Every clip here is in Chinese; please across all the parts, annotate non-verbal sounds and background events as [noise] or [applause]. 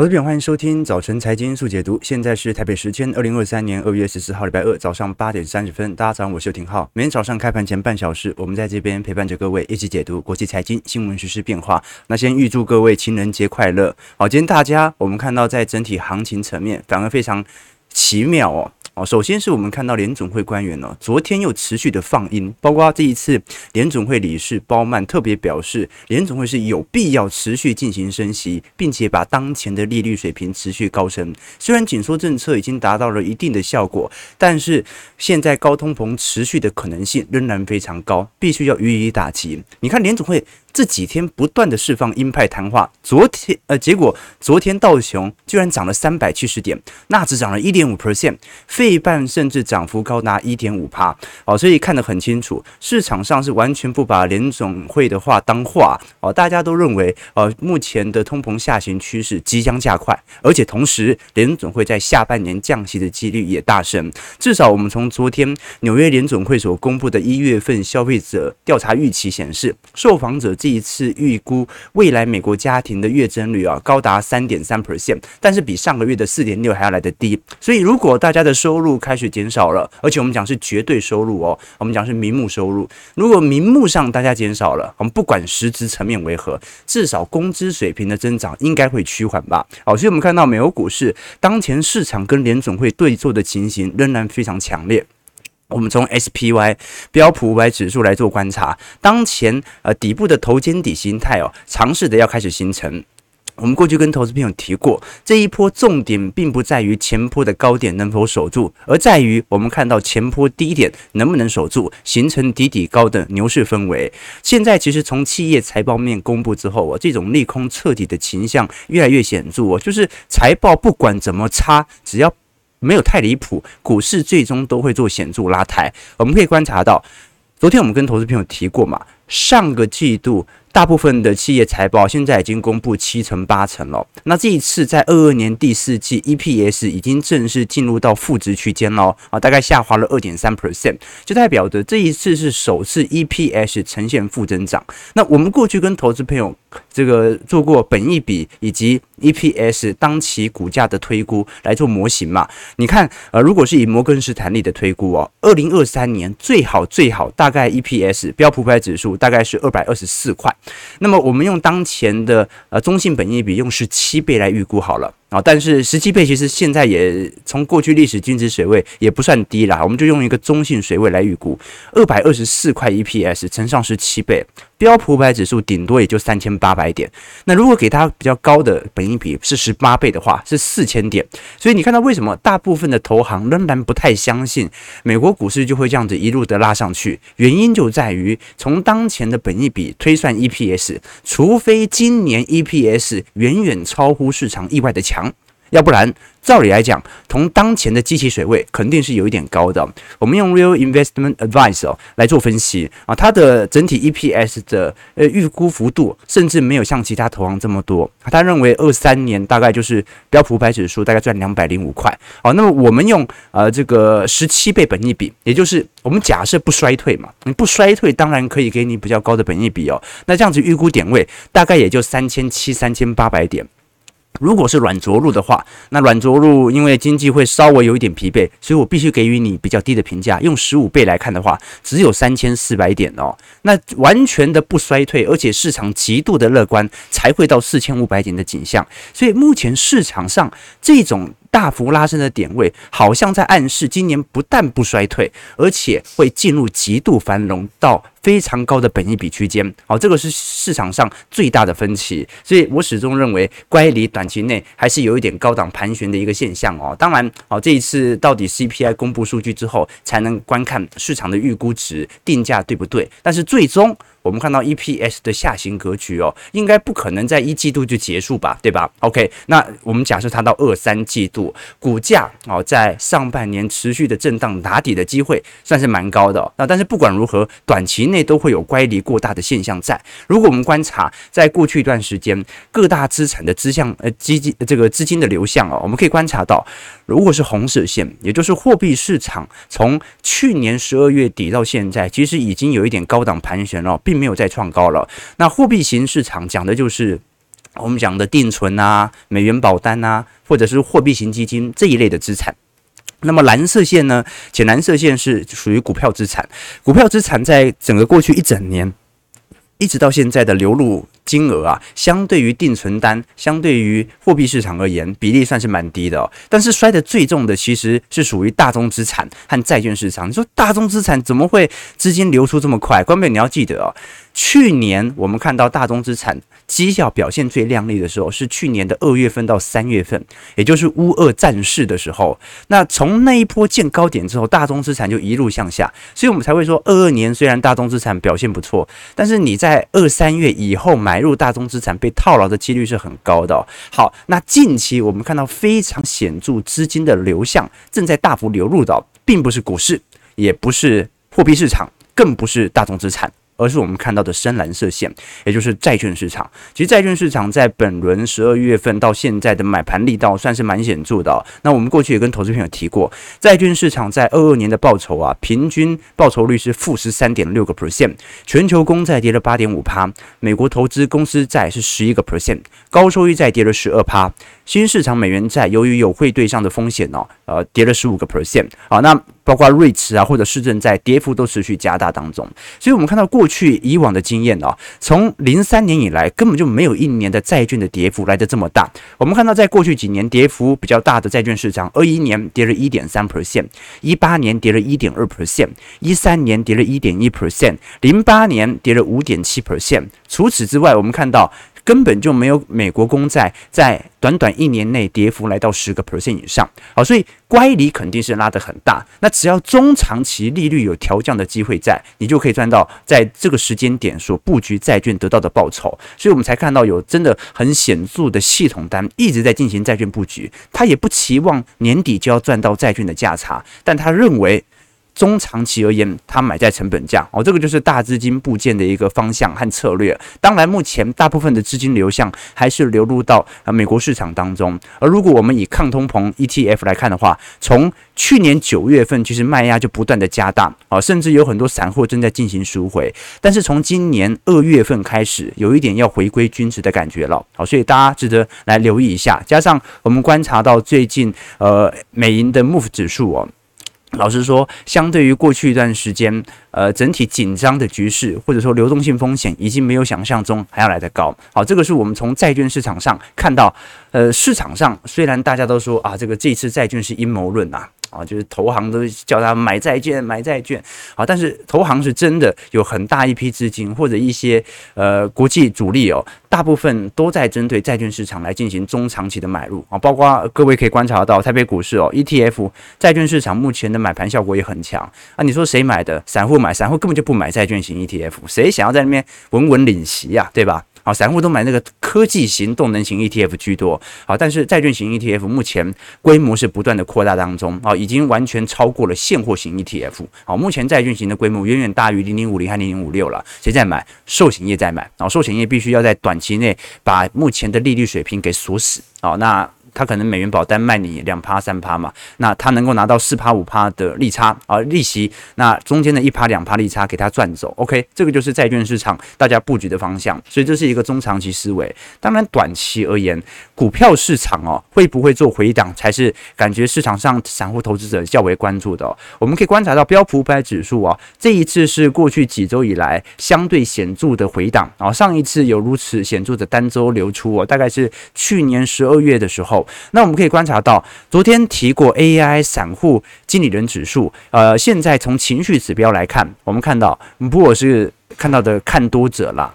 我是欢迎收听早晨财经速解读。现在是台北时间二零二三年二月十四号礼拜二早上八点三十分。大家早上，我是邱廷浩。每天早上开盘前半小时，我们在这边陪伴着各位一起解读国际财经新闻、时事变化。那先预祝各位情人节快乐。好，今天大家我们看到在整体行情层面反而非常奇妙哦。哦，首先是我们看到联总会官员呢，昨天又持续的放鹰，包括这一次联总会理事鲍曼特别表示，联总会是有必要持续进行升息，并且把当前的利率水平持续高升。虽然紧缩政策已经达到了一定的效果，但是现在高通膨持续的可能性仍然非常高，必须要予以打击。你看联总会。这几天不断的释放鹰派谈话，昨天呃，结果昨天道琼居然涨了三百七十点，纳指涨了一点五 percent，费半甚至涨幅高达一点五趴，哦，所以看得很清楚，市场上是完全不把联总会的话当话哦，大家都认为呃，目前的通膨下行趋势即将加快，而且同时联总会在下半年降息的几率也大升，至少我们从昨天纽约联总会所公布的一月份消费者调查预期显示，受访者。这一次预估未来美国家庭的月增率啊，高达三点三 percent，但是比上个月的四点六还要来得低。所以如果大家的收入开始减少了，而且我们讲是绝对收入哦，我们讲是名目收入。如果名目上大家减少了，我们不管实质层面为何，至少工资水平的增长应该会趋缓吧。好，所以我们看到美国股市当前市场跟联总会对坐的情形仍然非常强烈。我们从 SPY 标普五百指数来做观察，当前呃底部的头肩底形态哦，尝试的要开始形成。我们过去跟投资朋友提过，这一波重点并不在于前坡的高点能否守住，而在于我们看到前坡低点能不能守住，形成底底高的牛市氛围。现在其实从企业财报面公布之后啊，这种利空彻底的倾向越来越显著哦，就是财报不管怎么差，只要没有太离谱，股市最终都会做显著拉抬。我们可以观察到，昨天我们跟投资朋友提过嘛，上个季度大部分的企业财报现在已经公布七成八成了。那这一次在二二年第四季，EPS 已经正式进入到负值区间了啊，大概下滑了二点三 percent，就代表着这一次是首次 EPS 呈现负增长。那我们过去跟投资朋友这个做过本益比以及 EPS 当期股价的推估来做模型嘛？你看，呃，如果是以摩根士丹利的推估哦，二零二三年最好最好大概 EPS 标普五百指数大概是二百二十四块。那么我们用当前的呃中性本益比用十七倍来预估好了。啊，但是十七倍其实现在也从过去历史均值水位也不算低啦，我们就用一个中性水位来预估，二百二十四块 EPS 乘上十七倍，标普五百指数顶多也就三千八百点。那如果给它比较高的本益比是十八倍的话，是四千点。所以你看到为什么大部分的投行仍然不太相信美国股市就会这样子一路的拉上去？原因就在于从当前的本益比推算 EPS，除非今年 EPS 远远超乎市场意外的强。要不然，照理来讲，从当前的基期水位肯定是有一点高的。我们用 Real Investment Advice 哦来做分析啊，它的整体 EPS 的呃预估幅度甚至没有像其他投行这么多。他认为二三年大概就是标普五百指数大概赚两百零五块。好，那么我们用呃这个十七倍本益比，也就是我们假设不衰退嘛，你不衰退当然可以给你比较高的本益比哦。那这样子预估点位大概也就三千七、三千八百点。如果是软着陆的话，那软着陆因为经济会稍微有一点疲惫，所以我必须给予你比较低的评价。用十五倍来看的话，只有三千四百点哦。那完全的不衰退，而且市场极度的乐观，才会到四千五百点的景象。所以目前市场上这种。大幅拉升的点位，好像在暗示今年不但不衰退，而且会进入极度繁荣到非常高的本益比区间。好，这个是市场上最大的分歧。所以我始终认为，乖离短期内还是有一点高档盘旋的一个现象哦。当然，好，这一次到底 CPI 公布数据之后，才能观看市场的预估值定价对不对。但是最终。我们看到 EPS 的下行格局哦，应该不可能在一季度就结束吧，对吧？OK，那我们假设它到二三季度，股价哦在上半年持续的震荡打底的机会算是蛮高的。那但是不管如何，短期内都会有乖离过大的现象在。如果我们观察在过去一段时间各大资产的资向呃基金这个资金的流向哦，我们可以观察到，如果是红色线，也就是货币市场从去年十二月底到现在，其实已经有一点高档盘旋了，并没有再创高了。那货币型市场讲的就是我们讲的定存啊、美元保单啊，或者是货币型基金这一类的资产。那么蓝色线呢？浅蓝色线是属于股票资产。股票资产在整个过去一整年，一直到现在的流入金额啊，相对于定存单，相对于货币市场而言，比例算是蛮低的哦。但是摔得最重的其实是属于大宗资产和债券市场。你说大宗资产怎么会资金流出这么快？关键你要记得哦，去年我们看到大宗资产。绩效表现最亮丽的时候是去年的二月份到三月份，也就是乌俄战事的时候。那从那一波见高点之后，大宗资产就一路向下，所以我们才会说，二二年虽然大宗资产表现不错，但是你在二三月以后买入大宗资产被套牢的几率是很高的。好，那近期我们看到非常显著资金的流向正在大幅流入的，并不是股市，也不是货币市场，更不是大宗资产。而是我们看到的深蓝色线，也就是债券市场。其实债券市场在本轮十二月份到现在的买盘力道算是蛮显著的。那我们过去也跟投资朋友提过，债券市场在二二年的报酬啊，平均报酬率是负十三点六个 percent，全球公债跌了八点五趴，美国投资公司债是十一个 percent，高收益债跌了十二趴。新市场美元债由于有汇兑上的风险哦，呃，跌了十五个 percent 啊。那包括瑞驰啊或者市政债，跌幅都持续加大当中。所以，我们看到过去以往的经验哦，从零三年以来，根本就没有一年的债券的跌幅来得这么大。我们看到，在过去几年跌幅比较大的债券市场，二一年跌了一点三 percent，一八年跌了一点二 percent，一三年跌了一点一 percent，零八年跌了五点七 percent。除此之外，我们看到。根本就没有美国公债在短短一年内跌幅来到十个 percent 以上，好，所以乖离肯定是拉得很大。那只要中长期利率有调降的机会在，你就可以赚到在这个时间点所布局债券得到的报酬。所以我们才看到有真的很显著的系统单一直在进行债券布局，他也不期望年底就要赚到债券的价差，但他认为。中长期而言，它买在成本价哦，这个就是大资金布建的一个方向和策略。当然，目前大部分的资金流向还是流入到啊美国市场当中。而如果我们以抗通膨 ETF 来看的话，从去年九月份其实卖压就不断的加大啊，甚至有很多散户正在进行赎回。但是从今年二月份开始，有一点要回归均值的感觉了。好，所以大家值得来留意一下。加上我们观察到最近呃美银的 MOVE 指数哦。老实说，相对于过去一段时间，呃，整体紧张的局势或者说流动性风险，已经没有想象中还要来得高。好，这个是我们从债券市场上看到，呃，市场上虽然大家都说啊，这个这次债券是阴谋论呐。啊，就是投行都叫他买债券，买债券。啊，但是投行是真的有很大一批资金，或者一些呃国际主力哦，大部分都在针对债券市场来进行中长期的买入啊。包括各位可以观察到台北股市哦，ETF 债券市场目前的买盘效果也很强啊。你说谁买的？散户买，散户根本就不买债券型 ETF，谁想要在那边稳稳领息呀？对吧？啊，散户都买那个科技型、动能型 ETF 居多。好，但是债券型 ETF 目前规模是不断的扩大当中。啊，已经完全超过了现货型 ETF。好，目前债券型的规模远远大于零零五零和零零五六了。谁在买？寿险业在买。啊，寿险业必须要在短期内把目前的利率水平给锁死。好，那。他可能美元保单卖你两趴三趴嘛，那他能够拿到四趴五趴的利差啊利息，那中间的一趴两趴利差给他赚走，OK，这个就是债券市场大家布局的方向，所以这是一个中长期思维。当然短期而言，股票市场哦会不会做回档，才是感觉市场上散户投资者较为关注的。我们可以观察到标普五百指数啊，这一次是过去几周以来相对显著的回档啊，上一次有如此显著的单周流出哦，大概是去年十二月的时候。那我们可以观察到，昨天提过 AI 散户经理人指数，呃，现在从情绪指标来看，我们看到不过是看到的看多者了。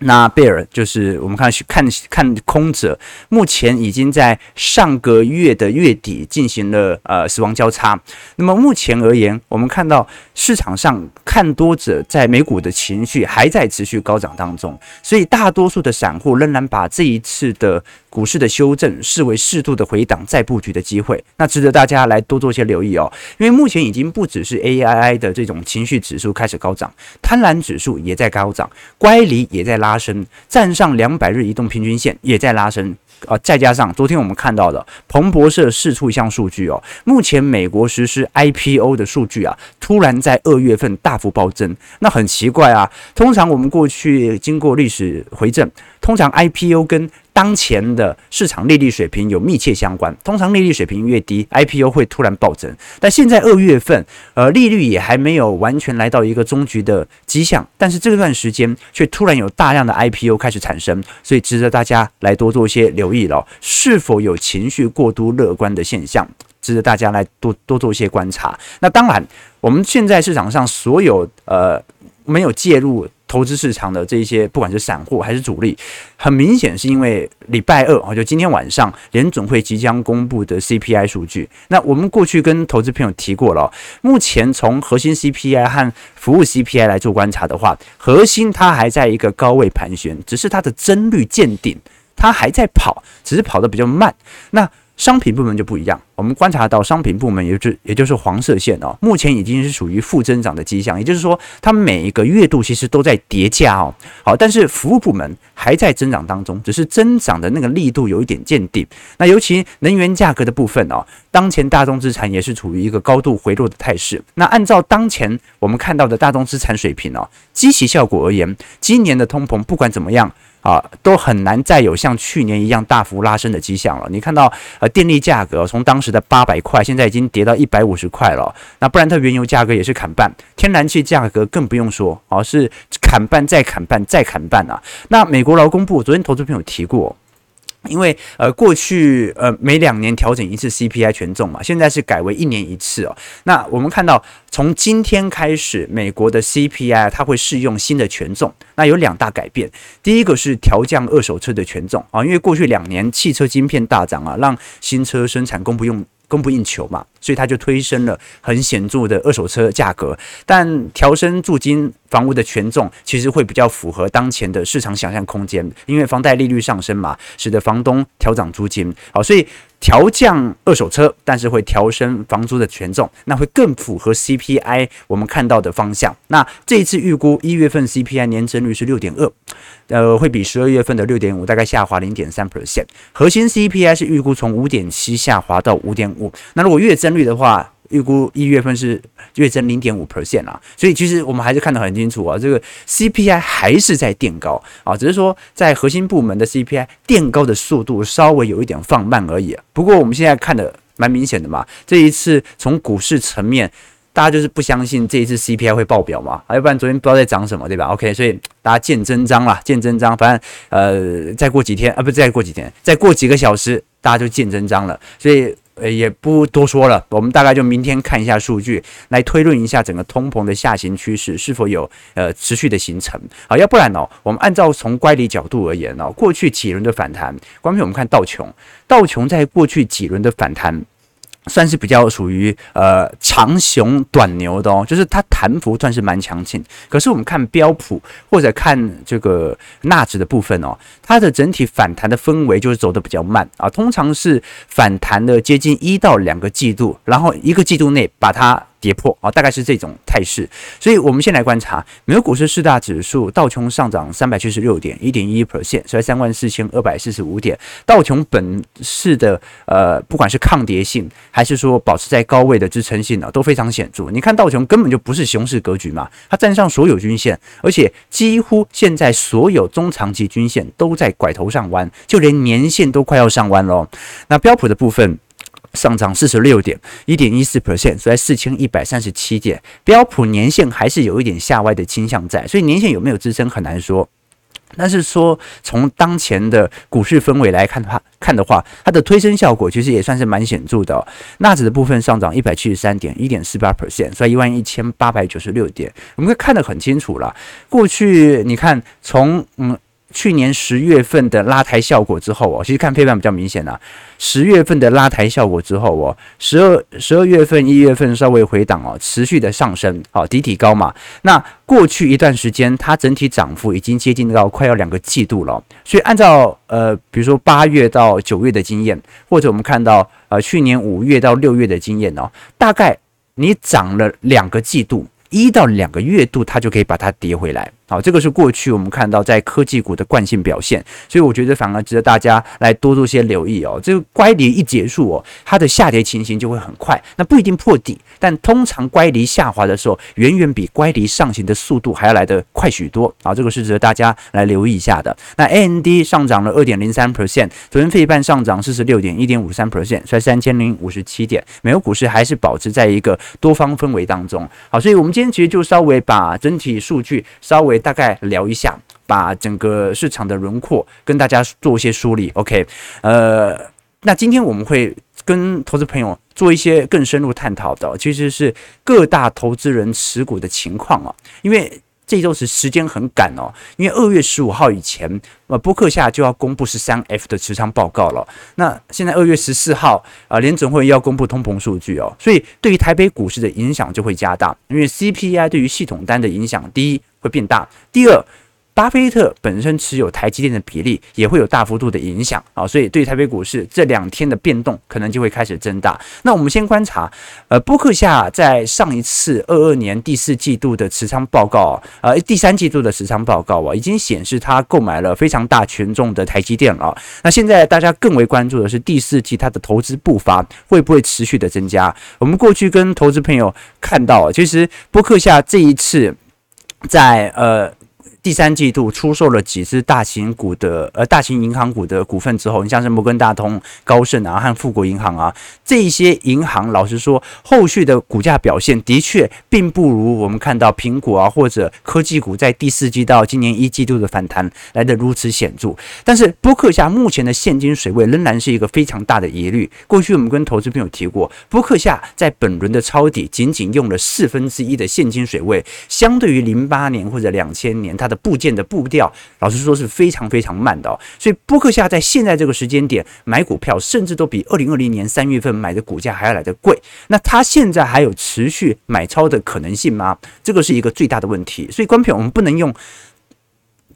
那贝尔就是我们看看看空者，目前已经在上个月的月底进行了呃死亡交叉。那么目前而言，我们看到市场上看多者在美股的情绪还在持续高涨当中，所以大多数的散户仍然把这一次的股市的修正视为适度的回档再布局的机会。那值得大家来多做些留意哦，因为目前已经不只是 AII 的这种情绪指数开始高涨，贪婪指数也在高涨，乖离也在拉。升，站上两百日移动平均线也在拉升，啊，再加上昨天我们看到的彭博社释出一项数据哦，目前美国实施 IPO 的数据啊，突然在二月份大幅暴增，那很奇怪啊。通常我们过去经过历史回正，通常 IPO 跟当前的市场利率水平有密切相关，通常利率水平越低，IPO 会突然暴增。但现在二月份，呃，利率也还没有完全来到一个终局的迹象，但是这段时间却突然有大量的 IPO 开始产生，所以值得大家来多做一些留意了。是否有情绪过度乐观的现象，值得大家来多多做一些观察。那当然，我们现在市场上所有呃没有介入。投资市场的这些，不管是散户还是主力，很明显是因为礼拜二啊，就今天晚上联准会即将公布的 CPI 数据。那我们过去跟投资朋友提过了，目前从核心 CPI 和服务 CPI 来做观察的话，核心它还在一个高位盘旋，只是它的增率见顶，它还在跑，只是跑得比较慢。那商品部门就不一样，我们观察到商品部门，也就也就是黄色线哦，目前已经是属于负增长的迹象，也就是说，它每一个月度其实都在叠加哦。好，但是服务部门还在增长当中，只是增长的那个力度有一点见顶。那尤其能源价格的部分哦，当前大宗资产也是处于一个高度回落的态势。那按照当前我们看到的大宗资产水平哦，基期效果而言，今年的通膨不管怎么样。啊，都很难再有像去年一样大幅拉升的迹象了。你看到，呃，电力价格从当时的八百块，现在已经跌到一百五十块了。那布兰特原油价格也是砍半，天然气价格更不用说，而是砍半再砍半再砍半啊。那美国劳工部昨天投资朋友提过。因为呃，过去呃每两年调整一次 CPI 权重嘛，现在是改为一年一次哦。那我们看到从今天开始，美国的 CPI 它会适用新的权重，那有两大改变。第一个是调降二手车的权重啊，因为过去两年汽车晶片大涨啊，让新车生产供不用。供不应求嘛，所以它就推升了很显著的二手车价格。但调升住金房屋的权重，其实会比较符合当前的市场想象空间，因为房贷利率上升嘛，使得房东调涨租金。好，所以。调降二手车，但是会调升房租的权重，那会更符合 CPI 我们看到的方向。那这一次预估一月份 CPI 年增率是六点二，呃，会比十二月份的六点五大概下滑零点三 percent。核心 CPI 是预估从五点七下滑到五点五。那如果月增率的话，预估一月份是月增零点五 percent 啊，所以其实我们还是看得很清楚啊，这个 CPI 还是在垫高啊，只是说在核心部门的 CPI 垫高的速度稍微有一点放慢而已。不过我们现在看的蛮明显的嘛，这一次从股市层面，大家就是不相信这一次 CPI 会爆表嘛，要不然昨天不知道在涨什么，对吧？OK，所以大家见真章啦，见真章，反正呃再过几天啊，不再过几天，再过几个小时，大家就见真章了，所以。呃，也不多说了，我们大概就明天看一下数据，来推论一下整个通膨的下行趋势是否有呃持续的形成。好，要不然呢，我们按照从乖离角度而言呢，过去几轮的反弹，关键我们看道琼，道琼在过去几轮的反弹。算是比较属于呃长熊短牛的哦，就是它弹幅算是蛮强劲。可是我们看标普或者看这个纳指的部分哦，它的整体反弹的氛围就是走的比较慢啊，通常是反弹的接近一到两个季度，然后一个季度内把它。跌破啊，大概是这种态势，所以我们先来观察美国股市四大指数，道琼上涨三百七十六点，一点一 percent，在三万四千二百四十五点。道琼本市的呃，不管是抗跌性，还是说保持在高位的支撑性呢，都非常显著。你看道琼根本就不是熊市格局嘛，它站上所有均线，而且几乎现在所有中长期均线都在拐头上弯，就连年线都快要上弯喽。那标普的部分。上涨四十六点，一点一四 percent，所以四千一百三十七点。标普年线还是有一点下歪的倾向在，所以年线有没有支撑很难说。但是说从当前的股市氛围来看的话，看的话，它的推升效果其实也算是蛮显著的哦。纳指的部分上涨一百七十三点，一点四八 percent，所以一万一千八百九十六点。我们可以看得很清楚了。过去你看从嗯。去年十月份的拉抬效果之后哦，其实看配盘比较明显啊。十月份的拉抬效果之后哦，十二十二月份、一月份稍微回档哦，持续的上升，好，底体高嘛。那过去一段时间，它整体涨幅已经接近到快要两个季度了。所以按照呃，比如说八月到九月的经验，或者我们看到呃去年五月到六月的经验哦，大概你涨了两个季度，一到两个月度，它就可以把它跌回来。好，这个是过去我们看到在科技股的惯性表现，所以我觉得反而值得大家来多做些留意哦。这个乖离一结束哦，它的下跌情形就会很快，那不一定破底，但通常乖离下滑的时候，远远比乖离上行的速度还要来得快许多。好，这个是值得大家来留意一下的。那 A N D 上涨了二点零三 percent，昨天费半上涨四十六点一点五三 percent，在三千零五十七点。美国股市还是保持在一个多方氛围当中。好，所以我们今天其实就稍微把整体数据稍微。大概聊一下，把整个市场的轮廓跟大家做一些梳理。OK，呃，那今天我们会跟投资朋友做一些更深入探讨的，其实是各大投资人持股的情况啊。因为这周是时间很赶哦，因为二月十五号以前，呃，播客下就要公布十三 F 的持仓报告了。那现在二月十四号啊，联准会要公布通膨数据哦，所以对于台北股市的影响就会加大，因为 CPI 对于系统单的影响，第一。会变大。第二，巴菲特本身持有台积电的比例也会有大幅度的影响啊，所以对台北股市这两天的变动可能就会开始增大。那我们先观察，呃，波克夏在上一次二二年第四季度的持仓报告，呃，第三季度的持仓报告啊，已经显示他购买了非常大权重的台积电了。那现在大家更为关注的是第四季他的投资步伐会不会持续的增加？我们过去跟投资朋友看到，其实波克夏这一次。在呃。第三季度出售了几只大型股的呃大型银行股的股份之后，你像是摩根大通、高盛啊和富国银行啊这一些银行，老实说，后续的股价表现的确并不如我们看到苹果啊或者科技股在第四季到今年一季度的反弹来得如此显著。但是波克夏目前的现金水位仍然是一个非常大的疑虑。过去我们跟投资朋友提过，波克夏在本轮的抄底仅仅用了四分之一的现金水位，相对于零八年或者两千年，它的部件的步调，老实说是非常非常慢的。所以波克夏在现在这个时间点买股票，甚至都比二零二零年三月份买的股价还要来得贵。那他现在还有持续买超的可能性吗？这个是一个最大的问题。所以，观众我们不能用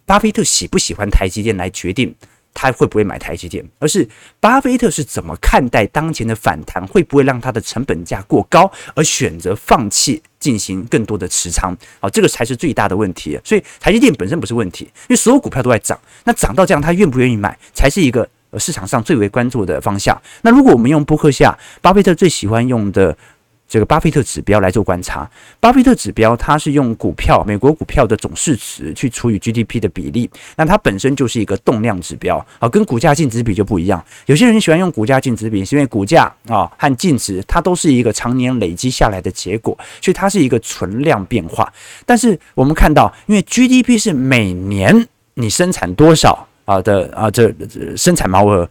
巴菲特喜不喜欢台积电来决定。他会不会买台积电？而是巴菲特是怎么看待当前的反弹？会不会让他的成本价过高，而选择放弃进行更多的持仓？啊，这个才是最大的问题。所以台积电本身不是问题，因为所有股票都在涨。那涨到这样，他愿不愿意买，才是一个市场上最为关注的方向。那如果我们用波克夏，巴菲特最喜欢用的。这个巴菲特指标来做观察，巴菲特指标它是用股票美国股票的总市值去除以 GDP 的比例，那它本身就是一个动量指标啊，跟股价净值比就不一样。有些人喜欢用股价净值比，是因为股价啊和净值它都是一个常年累积下来的结果，所以它是一个存量变化。但是我们看到，因为 GDP 是每年你生产多少啊的啊这生产毛额。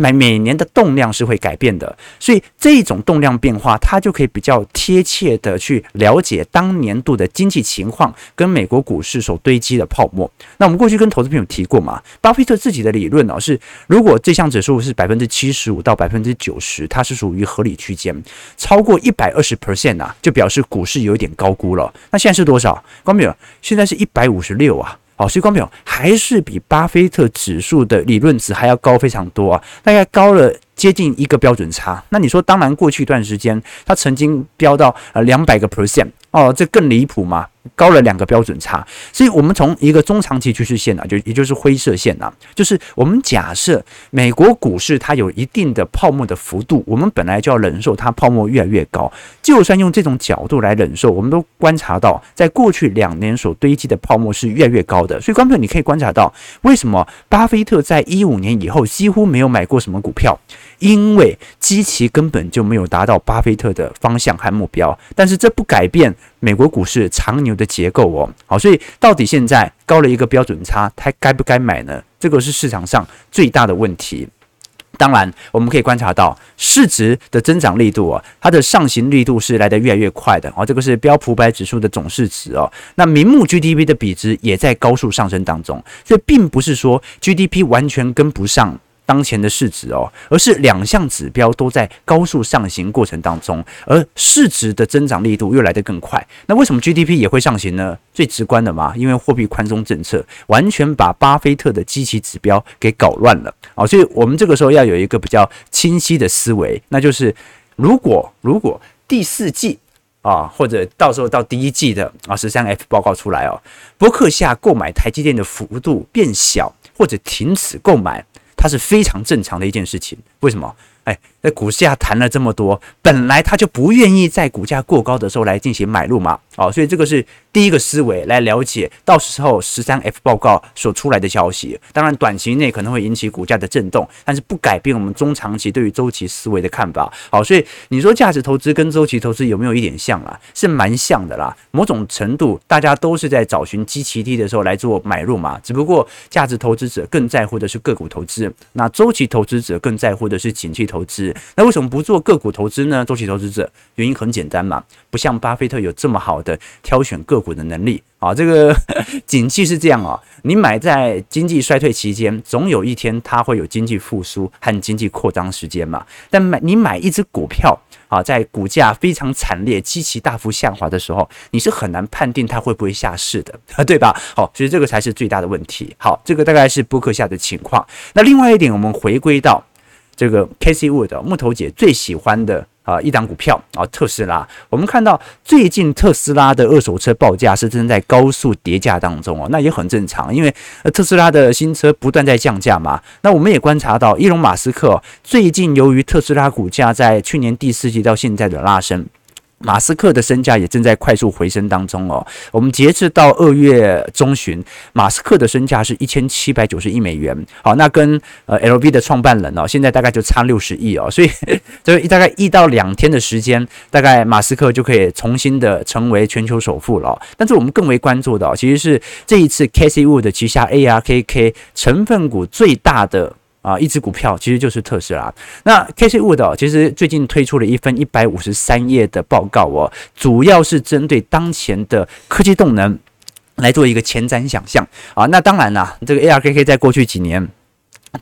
每每年的动量是会改变的，所以这种动量变化，它就可以比较贴切的去了解当年度的经济情况跟美国股市所堆积的泡沫。那我们过去跟投资朋友提过嘛，巴菲特自己的理论呢是，如果这项指数是百分之七十五到百分之九十，它是属于合理区间，超过一百二十 percent 啊，就表示股市有一点高估了。那现在是多少？观众朋友，现在是一百五十六啊。好，所以观众朋友还是比巴菲特指数的理论值还要高非常多啊，大概高了接近一个标准差。那你说，当然过去一段时间它曾经飙到呃两百个 percent 哦，这更离谱嘛。高了两个标准差，所以我们从一个中长期趋势线啊，就也就是灰色线啊，就是我们假设美国股市它有一定的泡沫的幅度，我们本来就要忍受它泡沫越来越高。就算用这种角度来忍受，我们都观察到，在过去两年所堆积的泡沫是越来越高的。所以，观众你可以观察到，为什么巴菲特在一五年以后几乎没有买过什么股票？因为基期根本就没有达到巴菲特的方向和目标，但是这不改变美国股市长牛的结构哦。好，所以到底现在高了一个标准差，它该不该买呢？这个是市场上最大的问题。当然，我们可以观察到市值的增长力度啊，它的上行力度是来得越来越快的哦。这个是标普百指数的总市值哦。那名目 GDP 的比值也在高速上升当中，所以并不是说 GDP 完全跟不上。当前的市值哦，而是两项指标都在高速上行过程当中，而市值的增长力度又来得更快。那为什么 GDP 也会上行呢？最直观的嘛，因为货币宽松政策完全把巴菲特的基期指标给搞乱了啊！所以我们这个时候要有一个比较清晰的思维，那就是如果如果第四季啊，或者到时候到第一季的啊十三 F 报告出来哦，波克夏购买台积电的幅度变小或者停止购买，它是非常正常的一件事情。为什么？哎，在股价谈了这么多，本来他就不愿意在股价过高的时候来进行买入嘛。哦，所以这个是第一个思维来了解，到时候十三 F 报告所出来的消息。当然，短期内可能会引起股价的震动，但是不改变我们中长期对于周期思维的看法。好，所以你说价值投资跟周期投资有没有一点像啊？是蛮像的啦。某种程度，大家都是在找寻基期低的时候来做买入嘛。只不过价值投资者更在乎的是个股投资，那周期投资者更在乎的是景气投投资。那为什么不做个股投资呢？周期投资者原因很简单嘛，不像巴菲特有这么好的。挑选个股的能力啊，这个 [laughs] 景气是这样啊，你买在经济衰退期间，总有一天它会有经济复苏和经济扩张时间嘛。但买你买一只股票啊，在股价非常惨烈、极其大幅下滑的时候，你是很难判定它会不会下市的啊，[laughs] 对吧？好，所以这个才是最大的问题。好，这个大概是波克下的情况。那另外一点，我们回归到这个 Casey Wood 木头姐最喜欢的。啊，一档股票啊，特斯拉。我们看到最近特斯拉的二手车报价是正在高速叠价当中哦，那也很正常，因为特斯拉的新车不断在降价嘛。那我们也观察到，伊隆马斯克最近由于特斯拉股价在去年第四季到现在的拉升。马斯克的身价也正在快速回升当中哦。我们截至到二月中旬，马斯克的身价是一千七百九十亿美元。好，那跟呃 LV 的创办人哦，现在大概就差六十亿哦。所以 [laughs] 这大概一到两天的时间，大概马斯克就可以重新的成为全球首富了。但是我们更为关注的哦，其实是这一次 K C Wood 旗下 ARKK 成分股最大的。啊，一只股票其实就是特斯拉。那 Cathie Wood 其实最近推出了一份一百五十三页的报告哦，主要是针对当前的科技动能来做一个前瞻想象啊。那当然啦，这个 ARKK 在过去几年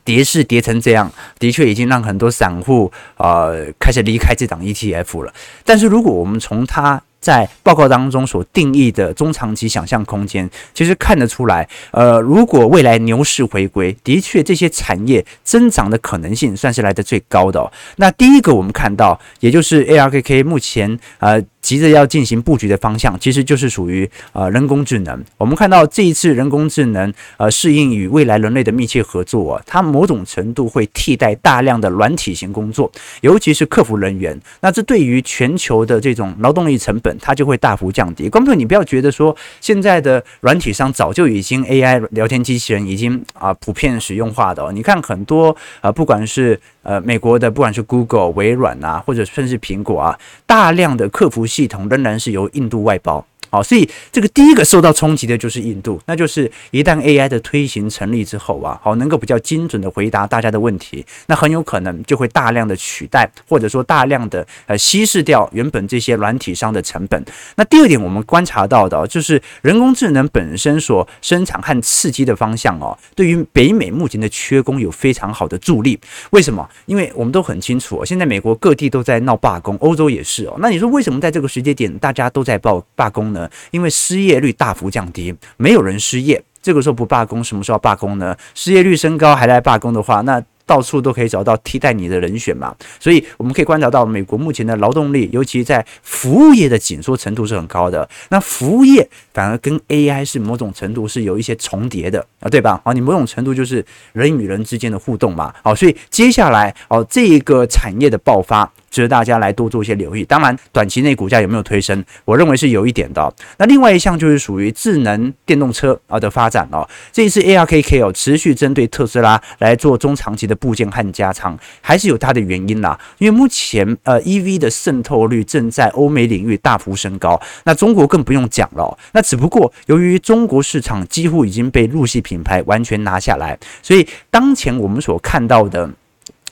跌势跌成这样，的确已经让很多散户啊开始离开这档 ETF 了。但是如果我们从它在报告当中所定义的中长期想象空间，其实看得出来，呃，如果未来牛市回归，的确这些产业增长的可能性算是来的最高的哦。那第一个我们看到，也就是 ARKK 目前呃。急着要进行布局的方向，其实就是属于呃人工智能。我们看到这一次人工智能呃适应与未来人类的密切合作啊，它某种程度会替代大量的软体型工作，尤其是客服人员。那这对于全球的这种劳动力成本，它就会大幅降低。观众，你不要觉得说现在的软体商早就已经 AI 聊天机器人已经啊普遍使用化的哦。你看很多啊，不管是呃美国的，不管是 Google、微软啊，或者甚至苹果啊，大量的客服系统仍然是由印度外包。好，所以这个第一个受到冲击的就是印度，那就是一旦 AI 的推行成立之后啊，好，能够比较精准的回答大家的问题，那很有可能就会大量的取代，或者说大量的呃稀释掉原本这些软体商的成本。那第二点，我们观察到的就是人工智能本身所生产和刺激的方向哦，对于北美目前的缺工有非常好的助力。为什么？因为我们都很清楚，现在美国各地都在闹罢工，欧洲也是哦。那你说为什么在这个时间点大家都在报罢工呢？因为失业率大幅降低，没有人失业，这个时候不罢工，什么时候罢工呢？失业率升高还来罢工的话，那到处都可以找到替代你的人选嘛。所以我们可以观察到，美国目前的劳动力，尤其在服务业的紧缩程度是很高的。那服务业反而跟 AI 是某种程度是有一些重叠的啊，对吧？啊，你某种程度就是人与人之间的互动嘛。好，所以接下来哦，这个产业的爆发。值得大家来多做一些留意。当然，短期内股价有没有推升，我认为是有一点的。那另外一项就是属于智能电动车啊的发展哦。这一次 ARKK 哦持续针对特斯拉来做中长期的部件和加仓，还是有它的原因啦。因为目前呃 EV 的渗透率正在欧美领域大幅升高，那中国更不用讲了。那只不过由于中国市场几乎已经被日系品牌完全拿下来，所以当前我们所看到的。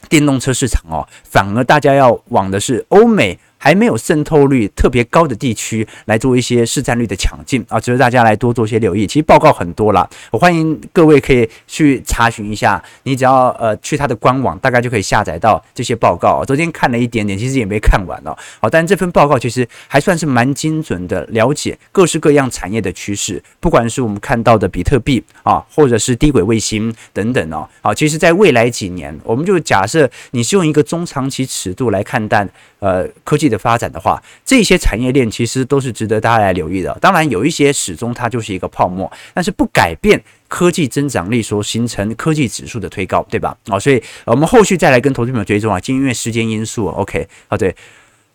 电动车市场哦，反而大家要往的是欧美。还没有渗透率特别高的地区来做一些市占率的抢进啊，值得大家来多做些留意。其实报告很多啦，我欢迎各位可以去查询一下。你只要呃去它的官网，大概就可以下载到这些报告。昨天看了一点点，其实也没看完哦。好，但这份报告其实还算是蛮精准的，了解各式各样产业的趋势。不管是我们看到的比特币啊，或者是低轨卫星等等哦。好，其实在未来几年，我们就假设你是用一个中长期尺度来看待呃科技。的发展的话，这些产业链其实都是值得大家来留意的。当然，有一些始终它就是一个泡沫，但是不改变科技增长力所形成科技指数的推高，对吧？啊，所以我们后续再来跟投资朋友追踪啊，就因为时间因素，OK，啊，对，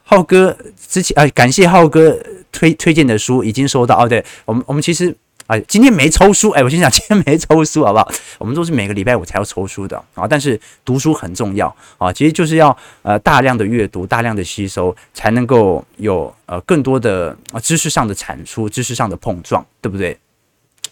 浩哥之前啊，感谢浩哥推推荐的书已经收到哦，对我们我们其实。哎，今天没抽书，哎，我心想今天没抽书，好不好？我们都是每个礼拜五才要抽书的啊，但是读书很重要啊，其实就是要呃大量的阅读，大量的吸收，才能够有呃更多的知识上的产出，知识上的碰撞，对不对？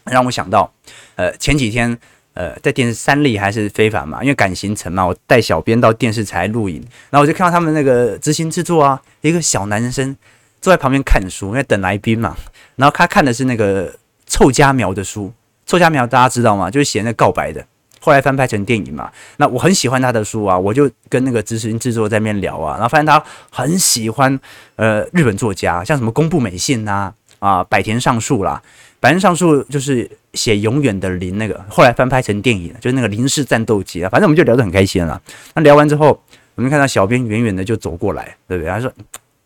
让我想到，呃，前几天呃在电视三立还是非凡嘛，因为赶行程嘛，我带小编到电视台录影，然后我就看到他们那个执行制作啊，一个小男生坐在旁边看书，因为等来宾嘛，然后他看的是那个。凑佳苗的书，凑佳苗大家知道吗？就是写那告白的，后来翻拍成电影嘛。那我很喜欢他的书啊，我就跟那个执行制作在那边聊啊，然后发现他很喜欢呃日本作家，像什么宫部美信呐啊，啊百田尚树啦，百田尚树就是写永远的零那个，后来翻拍成电影，就是那个零式战斗机啊。反正我们就聊得很开心了。那聊完之后，我们看到小编远远的就走过来，对不对？他说：“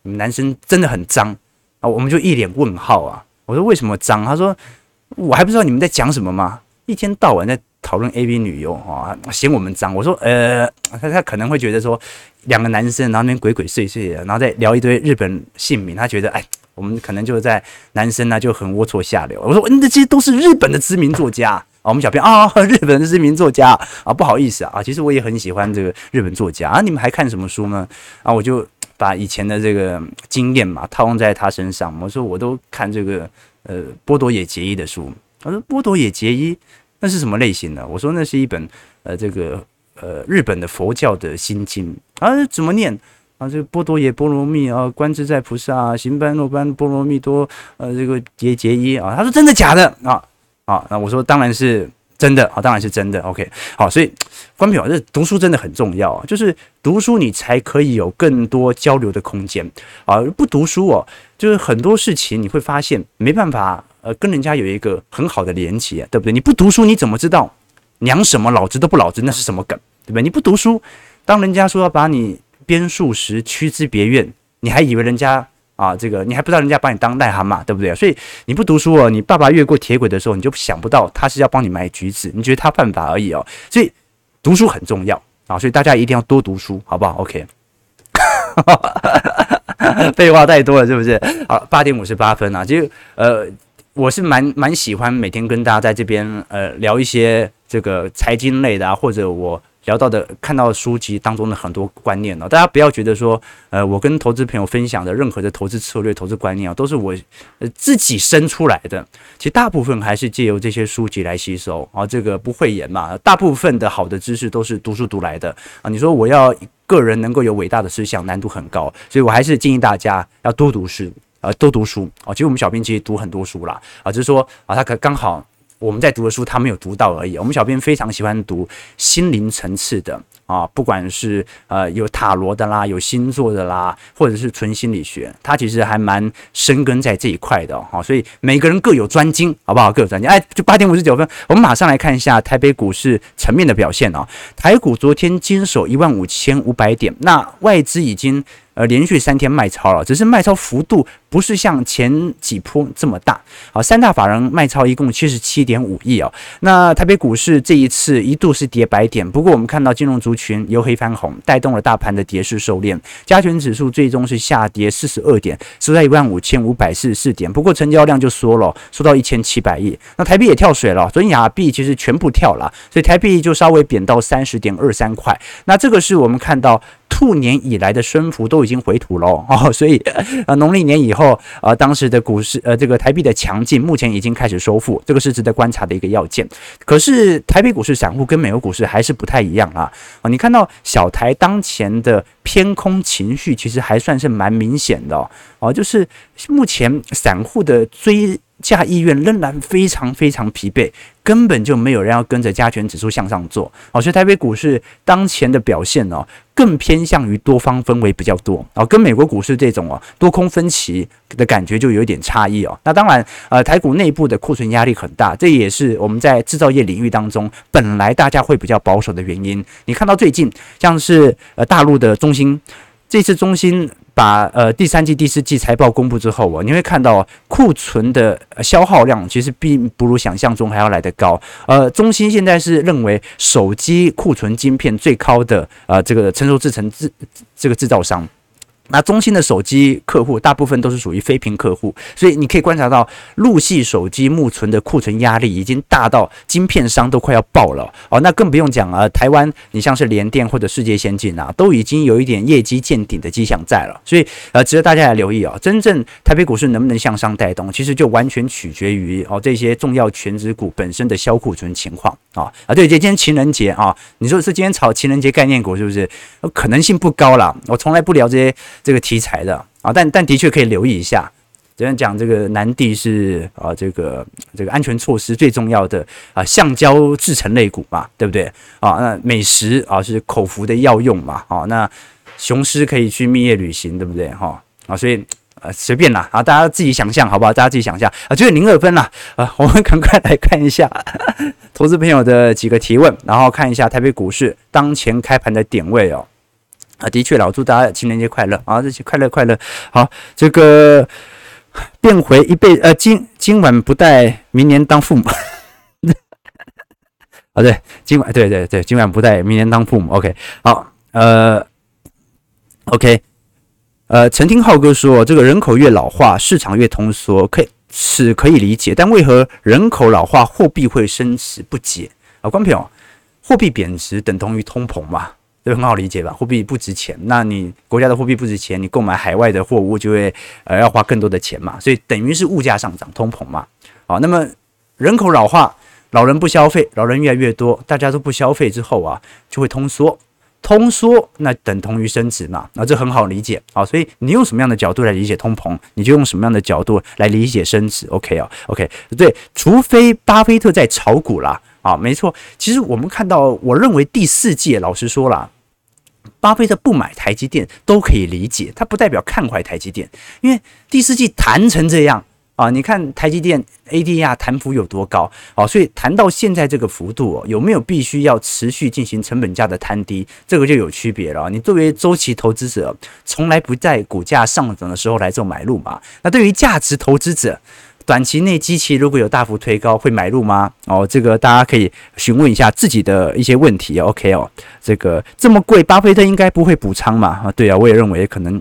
你们男生真的很脏啊！”我们就一脸问号啊。我说为什么脏？他说我还不知道你们在讲什么吗？一天到晚在讨论 AV 女优啊，嫌我们脏。我说呃，他他可能会觉得说两个男生然后那边鬼鬼祟祟的，然后再聊一堆日本姓名，他觉得哎，我们可能就在男生呢就很龌龊下流。我说嗯，这些都是日本的知名作家啊。我们小编啊，日本的知名作家啊，不好意思啊，其实我也很喜欢这个日本作家啊。你们还看什么书呢？啊，我就。把以前的这个经验嘛套用在他身上，我说我都看这个呃波多野结衣的书。他说波多野结衣那是什么类型的？我说那是一本呃这个呃日本的佛教的心经啊，怎么念啊？这个波多野波罗蜜啊，观自在菩萨，行般若般波罗蜜多呃这个结结衣啊。他说真的假的啊啊？那我说当然是。真的啊，当然是真的。OK，好，所以关表，这读书真的很重要啊，就是读书你才可以有更多交流的空间啊。不读书哦，就是很多事情你会发现没办法呃跟人家有一个很好的连接，对不对？你不读书你怎么知道娘什么老子都不老子那是什么梗，对不对？你不读书，当人家说要把你鞭数十驱之别院，你还以为人家。啊，这个你还不知道人家把你当癞蛤蟆，对不对？所以你不读书哦，你爸爸越过铁轨的时候，你就想不到他是要帮你买橘子，你觉得他犯法而已哦。所以读书很重要啊，所以大家一定要多读书，好不好？OK。[laughs] 废话太多了，是不是？好，八点五十八分啊，就呃，我是蛮蛮喜欢每天跟大家在这边呃聊一些这个财经类的啊，或者我。聊到的、看到的书籍当中的很多观念呢，大家不要觉得说，呃，我跟投资朋友分享的任何的投资策略、投资观念啊，都是我呃自己生出来的。其实大部分还是借由这些书籍来吸收啊，这个不讳言嘛。大部分的好的知识都是读书读来的啊。你说我要一个人能够有伟大的思想，难度很高，所以我还是建议大家要多读书啊，多读书啊。其实我们小编其实读很多书啦啊，就是说啊，他可刚好。我们在读的书，他没有读到而已。我们小编非常喜欢读心灵层次的啊，不管是呃有塔罗的啦，有星座的啦，或者是纯心理学，他其实还蛮深耕在这一块的哈。所以每个人各有专精，好不好？各有专精。哎，就八点五十九分，我们马上来看一下台北股市层面的表现啊。台股昨天坚守一万五千五百点，那外资已经。呃，连续三天卖超了，只是卖超幅度不是像前几波这么大。好，三大法人卖超一共七十七点五亿哦。那台北股市这一次一度是跌百点，不过我们看到金融族群由黑翻红，带动了大盘的跌势收敛。加权指数最终是下跌四十二点，收在一万五千五百四十四点。不过成交量就缩了，缩到一千七百亿。那台币也跳水了，昨天亚币其实全部跳了，所以台币就稍微贬到三十点二三块。那这个是我们看到。兔年以来的升幅都已经回吐了哦，所以呃农历年以后啊、呃，当时的股市呃这个台币的强劲，目前已经开始收复，这个是值得观察的一个要件。可是台币股市散户跟美国股市还是不太一样啊，哦，你看到小台当前的偏空情绪其实还算是蛮明显的哦，就是目前散户的追价意愿仍然非常非常疲惫，根本就没有人要跟着加权指数向上做哦，所以台北股市当前的表现哦，更偏向于多方氛围比较多哦，跟美国股市这种哦多空分歧的感觉就有一点差异哦。那当然，呃，台股内部的库存压力很大，这也是我们在制造业领域当中本来大家会比较保守的原因。你看到最近像是呃大陆的中芯，这次中芯。把呃第三季、第四季财报公布之后啊，你会看到库存的消耗量其实并不如想象中还要来得高。呃，中芯现在是认为手机库存晶片最高的呃这个成熟制成制这个制造商。那中兴的手机客户大部分都是属于非屏客户，所以你可以观察到，陆系手机目前的库存压力已经大到晶片商都快要爆了哦。那更不用讲啊，台湾你像是联电或者世界先进啊，都已经有一点业绩见顶的迹象在了。所以呃，值得大家来留意啊。真正台北股市能不能向上带动，其实就完全取决于哦这些重要全值股本身的销库存情况啊啊。对，今天情人节啊，你说是今天炒情人节概念股是不是？可能性不高啦。我从来不聊这些。这个题材的啊，但但的确可以留意一下。这样讲，这个南帝是啊，这个这个安全措施最重要的啊，橡胶制成类股嘛，对不对啊？那美食啊是口服的药用嘛，啊，那雄狮可以去蜜月旅行，对不对哈？啊，所以呃随便啦啊，大家自己想象好不好？大家自己想象啊，就是零二分啦啊，[laughs] 我们赶快来看一下 [laughs] 投资朋友的几个提问，然后看一下台北股市当前开盘的点位哦。啊，的确，老祝大家情人节快乐啊！这些快乐快乐。好，这个变回一辈呃，今今晚不带，明年当父母。[laughs] 啊，对，今晚对对对，今晚不带，明年当父母。OK，好，呃，OK，呃，曾听浩哥说，这个人口越老化，市场越通缩，可以是可以理解，但为何人口老化，货币会升值不解啊？光平，货币贬值等同于通膨嘛？这很好理解吧？货币不值钱，那你国家的货币不值钱，你购买海外的货物就会呃要花更多的钱嘛，所以等于是物价上涨，通膨嘛。好，那么人口老化，老人不消费，老人越来越多，大家都不消费之后啊，就会通缩，通缩那等同于升值嘛，那这很好理解。啊，所以你用什么样的角度来理解通膨，你就用什么样的角度来理解升值。OK 啊，OK，对，除非巴菲特在炒股啦。啊，没错，其实我们看到，我认为第四季，老实说了，巴菲特不买台积电都可以理解，他不代表看坏台积电，因为第四季弹成这样啊，你看台积电 ADR 弹幅有多高啊，所以谈到现在这个幅度，有没有必须要持续进行成本价的摊低，这个就有区别了。你作为周期投资者，从来不在股价上涨的时候来做买入嘛，那对于价值投资者。短期内机器如果有大幅推高，会买入吗？哦，这个大家可以询问一下自己的一些问题。OK 哦，这个这么贵，巴菲特应该不会补仓嘛？啊，对啊，我也认为可能，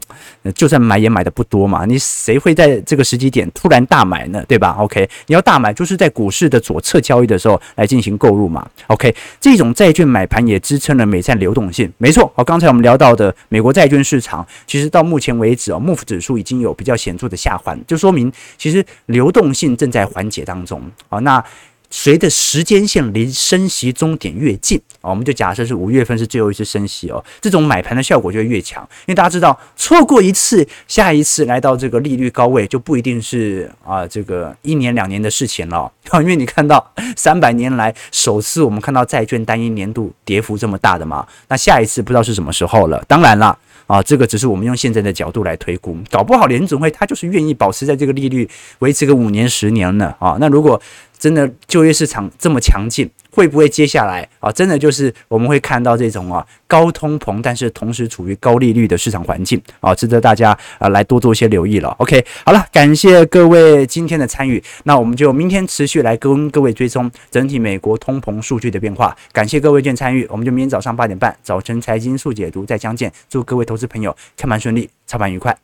就算买也买的不多嘛。你谁会在这个时机点突然大买呢？对吧？OK，你要大买就是在股市的左侧交易的时候来进行购入嘛。OK，这种债券买盘也支撑了美债流动性。没错，哦，刚才我们聊到的美国债券市场，其实到目前为止哦，MOVE 指数已经有比较显著的下滑，就说明其实流动性正在缓解当中。啊，那随着时间线离升息终点越近啊，我们就假设是五月份是最后一次升息哦，这种买盘的效果就会越强，因为大家知道错过一次，下一次来到这个利率高位就不一定是啊这个一年两年的事情了，[laughs] 因为你看到三百年来首次我们看到债券单一年度跌幅这么大的嘛，那下一次不知道是什么时候了，当然了。啊，这个只是我们用现在的角度来推估，搞不好联准会他就是愿意保持在这个利率维持个五年十年呢啊。那如果真的就业市场这么强劲，会不会接下来啊，真的就是我们会看到这种啊高通膨，但是同时处于高利率的市场环境啊，值得大家啊来多做一些留意了。OK，好了，感谢各位今天的参与，那我们就明天持续来跟各位追踪整体美国通膨数据的变化。感谢各位今天参与，我们就明天早上八点半早晨财经速解读再相见。祝各位投资朋友开盘顺利，操盘愉快。